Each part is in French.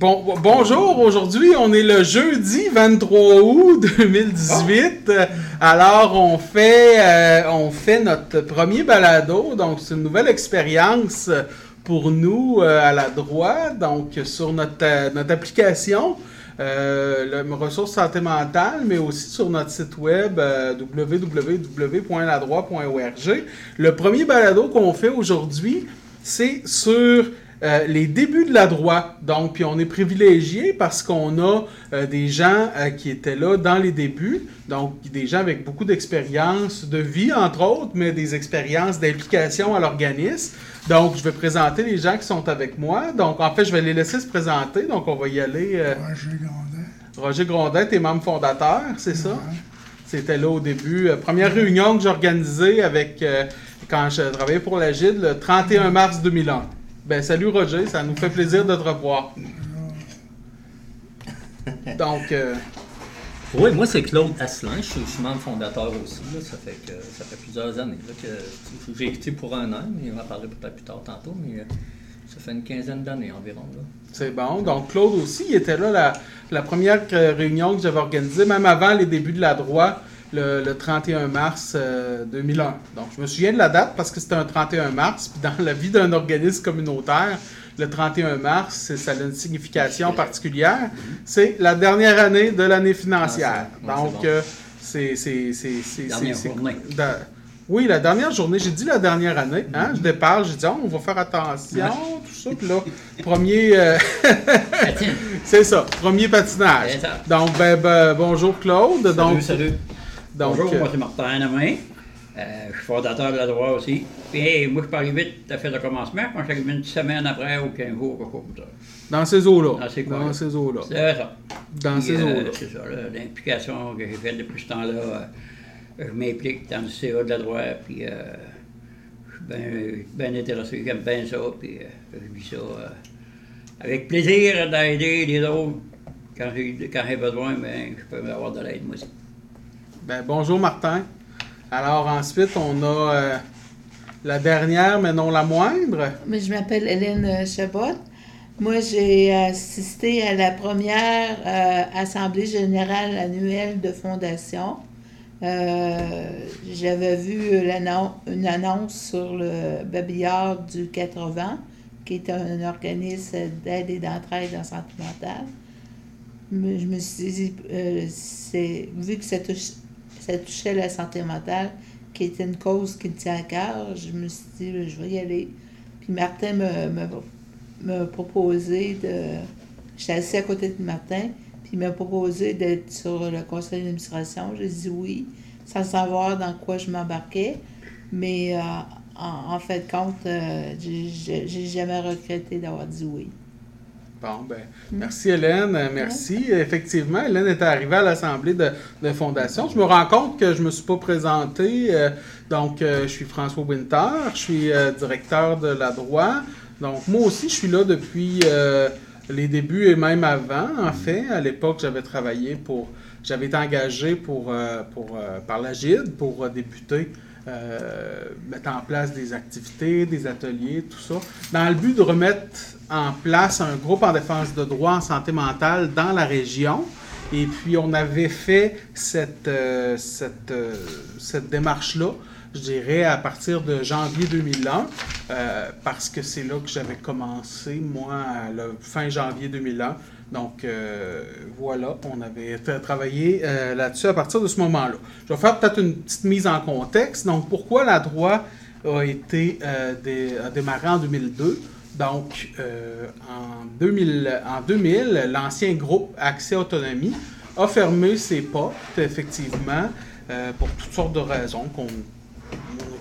Bon, bonjour, aujourd'hui on est le jeudi 23 août 2018. Alors on fait, euh, on fait notre premier balado, donc c'est une nouvelle expérience pour nous euh, à la droite, donc sur notre, euh, application. Le ressources santé mentale, mais aussi sur notre site web www.ladroit.org. Le premier balado qu'on fait aujourd'hui, c'est sur euh, les débuts de la droite. Donc, puis on est privilégié parce qu'on a euh, des gens euh, qui étaient là dans les débuts, donc des gens avec beaucoup d'expérience de vie, entre autres, mais des expériences d'implication à l'organisme. Donc, je vais présenter les gens qui sont avec moi. Donc, en fait, je vais les laisser se présenter. Donc, on va y aller. Roger Grondin. Roger Grondin, t'es membre fondateur, c'est ça? C'était là au début. Première réunion que j'ai organisée avec, quand je travaillais pour la GID, le 31 mars 2001. Ben, salut Roger, ça nous fait plaisir de te revoir. Donc, euh, Oui, moi c'est Claude Asselin, je suis, je suis membre fondateur aussi. là. ça, fait que, ça fait plusieurs années là, que j'ai quitté pour un an, mais on va parler peut-être plus tard tantôt, mais euh, ça fait une quinzaine d'années environ. Là. c'est bon. Donc, Claude aussi, il était là la, la première euh, réunion que j'avais organisée, même avant les débuts de la droite, le, le 31 mars euh, 2001. Donc, je me souviens de la date parce que c'était un 31 mars, puis dans la vie d'un organisme communautaire, le 31 mars, c'est- ça a une signification particulière. C'est la dernière année de l'année financière. Ah, Donc, c'est euh, Oui, la dernière journée. J'ai dit la dernière année. Hein? Je départ, j'ai dit, Oh, on va faire attention, tout ça. Puis là, premier... euh, c'est ça, premier patinage. Donc, ben, ben, bonjour Claude. donc, salut, salut. Donc, Bonjour, euh, moi c'est Martin Lamay. Euh, je suis fondateur de la droite aussi. Puis hey, moi je suis pas arrivé tout à fait de commencement. Quand je suis arrivé une semaine après ou 15 jours, quelque chose comme ça. dans ces eaux-là. Dans ces Dans coins-là. ces eaux-là. C'est ça. Dans Puis, ces euh, eaux-là. C'est ça, l'implication que j'ai faite depuis ce temps-là. euh, je m'implique dans le CA de la droite. Puis euh, je suis bien, bien intéressé. J'aime bien ça. Puis euh, je vis ça euh, avec plaisir d'aider les autres. Quand j'ai, quand j'ai besoin, ben, je peux avoir de l'aide moi aussi. Ben, bonjour Martin. Alors ensuite, on a euh, la dernière, mais non la moindre. Mais je m'appelle Hélène euh, Chabot. Moi, j'ai assisté à la première euh, Assemblée générale annuelle de fondation. Euh, J'avais vu une annonce sur le babillard du 80, qui est un organisme d'aide et d'entraide en santé mentale. Je me suis dit, euh, vu que ça, touche- ça touchait la santé mentale, qui était une cause qui me tient à cœur, je me suis dit, je vais y aller. Puis Martin me, me, proposé de. J'étais assis à côté de Martin, puis il m'a proposé d'être sur le conseil d'administration. J'ai dit oui, sans savoir dans quoi je m'embarquais. Mais euh, en, en fait compte, euh, j'ai jamais regretté d'avoir dit oui. Bon, ben, merci Hélène, euh, merci. Effectivement, Hélène était arrivée à l'Assemblée de, de Fondation. Je me rends compte que je ne me suis pas présenté. euh, donc, euh, je suis François Winter, je suis euh, directeur de la droit. Donc, moi aussi, je suis là depuis les débuts et même avant, en fait. À l'époque, j'avais travaillé pour... J'avais été engagé pour, pour, par la GID pour débuter, mettre en place des activités, des ateliers, tout ça, dans le but de remettre en place un groupe en défense de droit en santé mentale dans la région. Et puis, on avait fait cette, euh, euh, cette démarche-là, je dirais, à partir de janvier 2001, euh, parce que c'est là que j'avais commencé, moi, à fin janvier 2001. Donc, euh, voilà, on avait tra- travaillé euh, là-dessus à partir de ce moment-là. Je vais faire peut-être une petite mise en contexte. Donc, pourquoi la droit a été dé- démarré en 2002? Donc, en 2000, en 2000 l'ancien groupe Accès Autonomie a fermé ses portes, effectivement, pour toutes sortes de raisons qu'on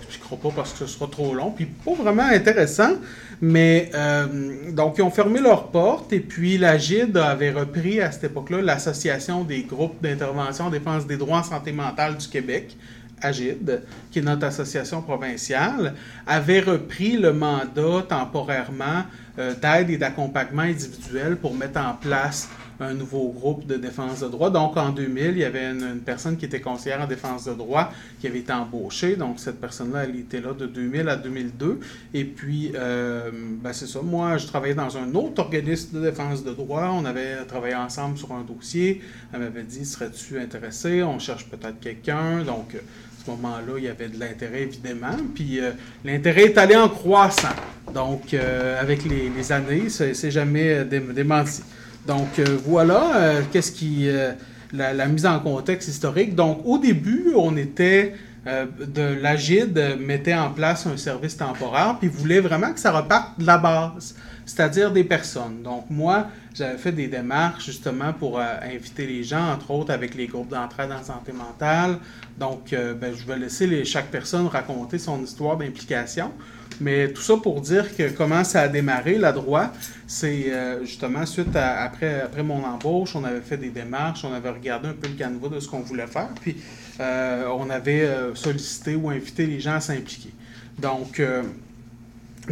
n'expliquera pas parce que ce sera trop long, puis pas vraiment intéressant. Mais euh, donc, ils ont fermé leurs portes et puis la GID avait repris à cette époque-là l'Association des groupes d'intervention en défense des droits en santé mentale du Québec, AGID, qui est notre association provinciale, avait repris le mandat temporairement euh, d'aide et d'accompagnement individuel pour mettre en place un nouveau groupe de défense de droit. Donc, en 2000, il y avait une, personne qui était conseillère en défense de droit qui avait été embauchée. Donc, cette personne-là, elle était là de 2000 à 2002. Et puis, euh, ben, c'est ça. Moi, je travaillais dans un autre organisme de défense de droit. On avait travaillé ensemble sur un dossier. Elle m'avait dit Serais-tu intéressé? On cherche peut-être quelqu'un. Donc, à ce moment-là, il y avait de l'intérêt, évidemment. Puis euh, l'intérêt est allé en croissant. Donc, euh, avec les, les années, c'est jamais démenti. Donc euh, voilà, euh, qu'est-ce qui euh, la, mise en contexte historique. Donc au début, on était de l'Agide mettait en place un service temporaire puis voulait vraiment que ça reparte de la base, c'est-à-dire des personnes. Donc moi, j'avais fait des démarches justement pour inviter les gens, entre autres avec les groupes d'entraide en santé mentale. Donc ben, je vais laisser chaque personne raconter son histoire d'implication. Mais tout ça pour dire que comment ça a démarré, la droit, c'est euh, justement suite à, après, après mon embauche, on avait fait des démarches, on avait regardé un peu le canevas de ce qu'on voulait faire, puis euh, on avait euh, sollicité ou invité les gens à s'impliquer. Donc,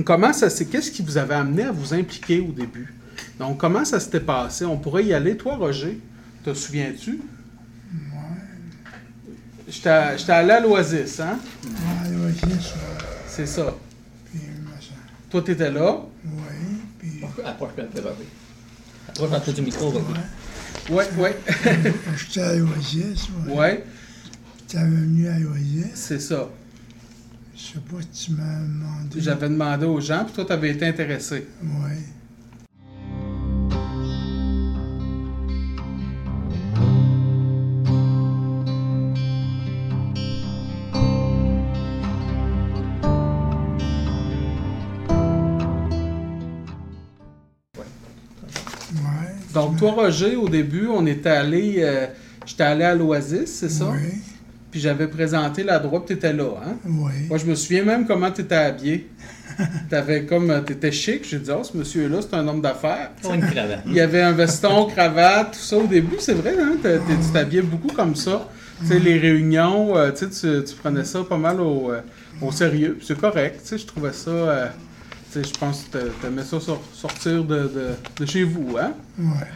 comment ça c'est Qu'est-ce qui vous avait amené à vous impliquer au début? Donc, comment ça s'était passé? On pourrait y aller. Toi, Roger, te souviens-tu? J'étais allé à l'Oasis, hein? à l'Oasis, C'est ça. Toi, tu étais là. Oui. Puis... Approche un peu, Robbie. Approche un peu du micro, Robbie. Oui, oui. J'étais à l'Oasis. Oui. Ouais. Tu avais venu à l'Oasis. C'est ça. Je sais pas si tu m'as demandé. J'avais demandé aux gens, puis toi, tu avais été intéressé. Oui. Donc, toi, Roger, au début, on était allé. Euh, j'étais allé à l'Oasis, c'est ça? Oui. Puis j'avais présenté la droite, tu étais là, hein? Oui. Moi, je me souviens même comment tu étais habillé. T'avais comme. T'étais chic. J'ai dit, oh, ce monsieur-là, c'est un homme d'affaires. une cravate. Il y avait un veston, cravate, tout ça au début, c'est vrai, hein? Tu t'habillais beaucoup comme ça. Tu sais, les réunions, euh, tu, tu prenais ça pas mal au, euh, au sérieux. C'est correct, tu sais, je trouvais ça je pense que tu aimais ça sortir de, de, chez vous, hein? Ouais.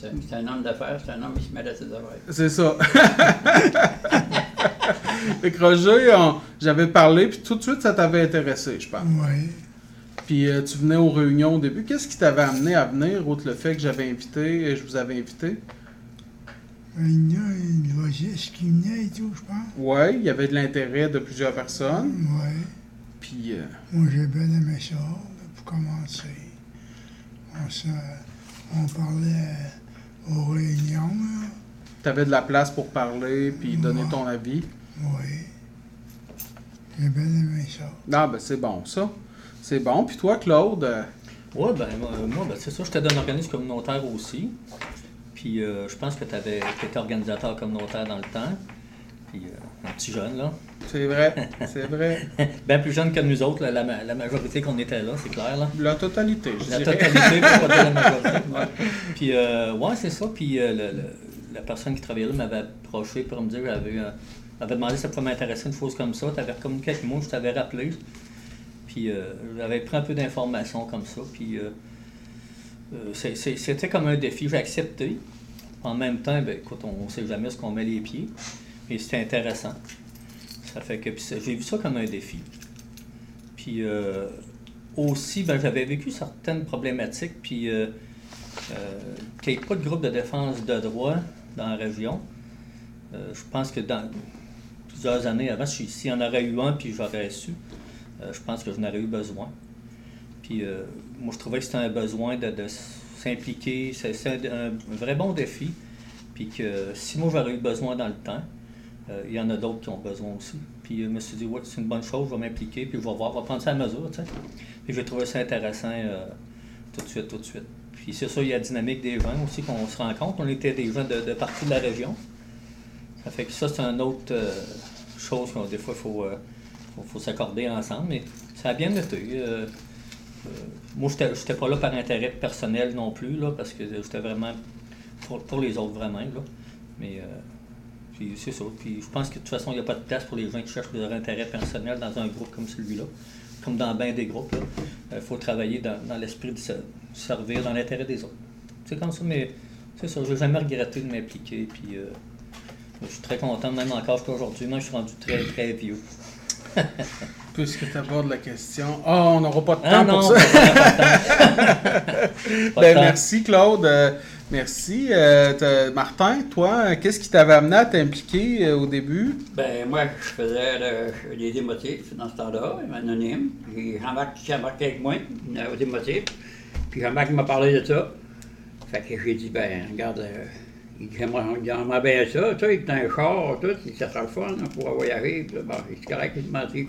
C'est un homme d'affaires, c'est un homme qui se met à ses affaires. C'est ça. fait que Roger, j'avais parlé, puis tout de suite, ça t'avait intéressé, je pense. Oui. Puis euh, tu venais aux réunions au début. Qu'est-ce qui t'avait amené à venir, outre le fait que j'avais invité, et je vous avais invité? Il y a une logiste qui venait et tout, je pense. Oui, il y avait de l'intérêt de plusieurs personnes. Oui. Puis. Euh, Moi, j'ai bien aimé ça commencer. On, parlait aux réunions. Tu avais de la place pour parler puis donner ton avis? Oui. J'ai bien aimé ça. Ah, ben c'est bon, ça. C'est bon. Puis toi, Claude? Oui, ben moi, ben, c'est ça. J'étais dans un organisme communautaire aussi. Puis euh, je pense que tu été organisateur communautaire dans le temps. Puis euh, un petit jeune, là. C'est vrai, c'est vrai. Bien plus jeune que nous autres, la, majorité qu'on était là, c'est clair. Là. La totalité, je La totalité, pour pas dire la majorité. Puis, euh, ouais, c'est ça. Puis, euh, la personne qui travaillait là m'avait approché pour me dire j'avais euh, m'avait demandé si ça pouvait m'intéresser une chose comme ça. Tu avais communiqué avec moi, je t'avais rappelé. Puis, euh, j'avais pris un peu d'informations comme ça. Puis, c'était comme un défi. J'ai accepté. En même temps, ben, écoute, on ne sait jamais ce qu'on met les pieds. Et c'était intéressant. Ça fait que j'ai vu ça comme un défi. Puis euh, aussi, ben, j'avais vécu certaines problématiques, puis euh, euh, qu'il n'y ait pas de groupe de défense de droit dans la région. je pense que dans plusieurs années avant, s'il y en aurait eu un, puis j'aurais su, je pense que je n'aurais eu besoin. Puis moi, je trouvais que c'était un besoin de, s'impliquer. C'est un, un, vrai bon défi. Puis que si moi, j'aurais eu besoin dans le temps, il y en a d'autres qui ont besoin aussi. Puis euh, je me suis dit, ouais, c'est une bonne chose, je vais m'impliquer, puis je vais voir, je vais prendre ça à mesure, tu sais. Puis j'ai trouvé ça intéressant euh, tout de suite, tout de suite. Puis c'est ça, il y a la dynamique des gens aussi qu'on se rend compte. On était des gens de, de partout de la région. Ça fait que ça, c'est une autre chose qu'on des fois, faut, faut, s'accorder ensemble. Mais ça a bien été. moi, je n'étais pas là par intérêt personnel non plus, là, parce que j'étais vraiment pour, pour, les autres, vraiment. Là. Mais puis c'est ça. Puis je pense que de toute façon, il n'y a pas de place pour les gens qui cherchent leur intérêt personnel dans un groupe comme celui-là. Comme dans bien des groupes, il euh, faut travailler dans, l'esprit de se servir dans l'intérêt des autres. C'est comme ça, mais C'est ça, je n'ai jamais regretté de m'impliquer. Puis, euh, je suis très content, même encore qu'aujourd'hui. Moi, je suis rendu très, très vieux. Puisque tu abordes la question. Oh, on n'aura pas de temps Ah non, pour ça. pas de temps. Pas de Ben, temps. merci, Claude. Merci. Euh, Martin, toi, qu'est-ce qui t'avait amené à t'impliquer euh, au début? Ben, moi, je faisais le- les démotifs dans ce temps-là, anonyme. Puis Jean-Marc embarqué avec moi euh, aux démotifs. Puis Jean-Marc m'a parlé de ça. Fait que j'ai dit, ben, regarde, euh, il dit, j'aimerais bien ça. Tu sais, il a un char, tout, ça sera le fun, on pourra voyager. Puis bon, c'est correct, il m'a dit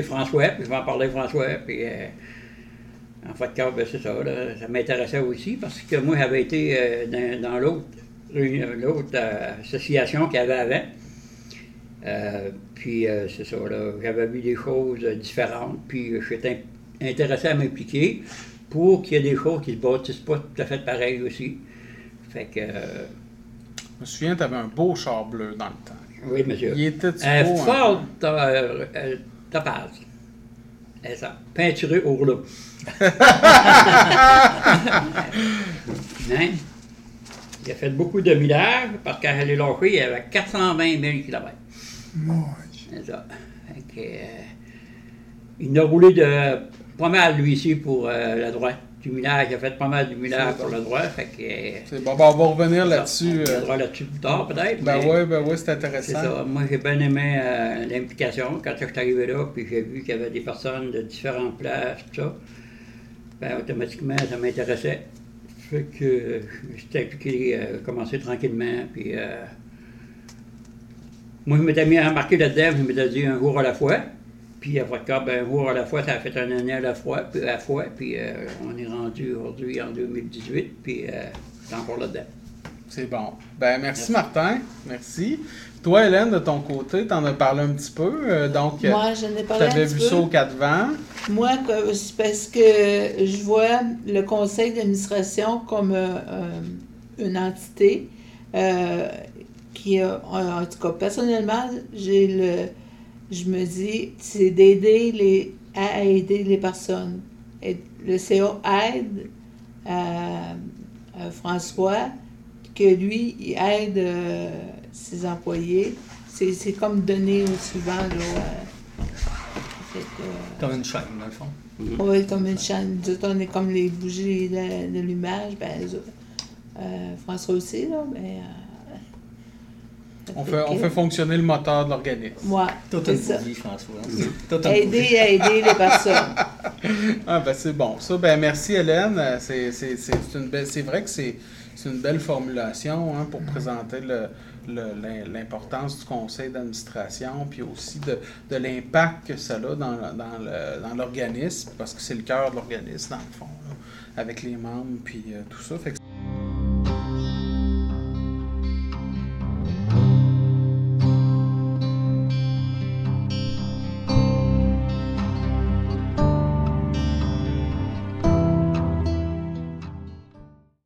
sais, François, puis je vais en parler François. Puis, en fait, ben, c'est ça, là, ça m'intéressait aussi parce que moi, j'avais été euh, dans, dans l'autre réunion- l'autre euh, association qu'il y avait avant. Euh, puis euh, c'est ça, là, j'avais vu des choses euh, différentes, puis euh, j'étais in- intéressé à m'impliquer pour qu'il y ait des choses qui se bâtissent pas tout à fait pareil aussi. Fait que, euh, Je me souviens, tu avais un beau char bleu dans le temps. oui, monsieur. Il était Un beau. hein? fort euh, euh, topaz. C'est ça. Peinturé au rouleau. Hein? Il a fait beaucoup de millage parce qu'à lâcher, il y avait 420 000 km. Ça. Fait que, euh, il a roulé de pas mal, lui, ici, pour euh, la droite. Du millage, il a fait pas mal du millage pour. Fait que, euh, C'est bon, ben, on va revenir on là-dessus. euh. reviendra là-dessus plus tard, peut-être. Ben ouais, ben ouais, c'est c'est intéressant. ça. Moi, j'ai bien aimé euh, l'implication. Quand je suis arrivé là, puis j'ai vu qu'il y avait des personnes de différentes places, tout ça, ben, automatiquement, ça m'intéressait. Fait que euh, j'étais impliqué, euh, commencé tranquillement, puis... moi, je m'étais mis à embarquer là-dedans, je m'étais dit un jour à la fois. Puis après ça, ben, un jour à la fois, ça a fait un année à la fois, puis, à la fois, puis euh, on est rendu aujourd'hui en 2018, puis euh, c'est encore là-dedans. C'est bon. Ben merci Martin. Merci. Toi, Hélène, de ton côté, t'en as parlé un petit peu. euh, donc, Moi, je n'ai parlé un petit vu peu. ça au quatre vents. Moi, c'est parce que je vois le conseil d'administration comme une entité euh, qui a, en tout cas, personnellement, j'ai le, je me dis, c'est d'aider les, à aider les personnes. Et le CA aide à, à François, que lui, il aide euh, ses employés. C'est, c'est comme donner au suivant, là. euh, euh, Comme une chaîne, dans le fond. oui, comme une chaîne. Nous on est comme les bougies de, de l'image. Ben, euh, François aussi, là, mais... On fait, on fait fonctionner le moteur de l'organisme. Ouais, Tout c'est ça. bougie, François. Tout une bougie. Aider à aider les personnes. Ah ben c'est bon. Ça, ben merci Hélène. Euh, C'est, c'est, c'est, c'est une belle, c'est vrai que c'est, c'est une belle formulation hein, pour présenter le, le- l'im- l'importance du conseil d'administration, puis aussi de, de l'impact que ça a dans, dans, le, dans l'organisme, parce que c'est le cœur de l'organisme, dans le fond, là, avec les membres, puis euh, tout ça. Fait que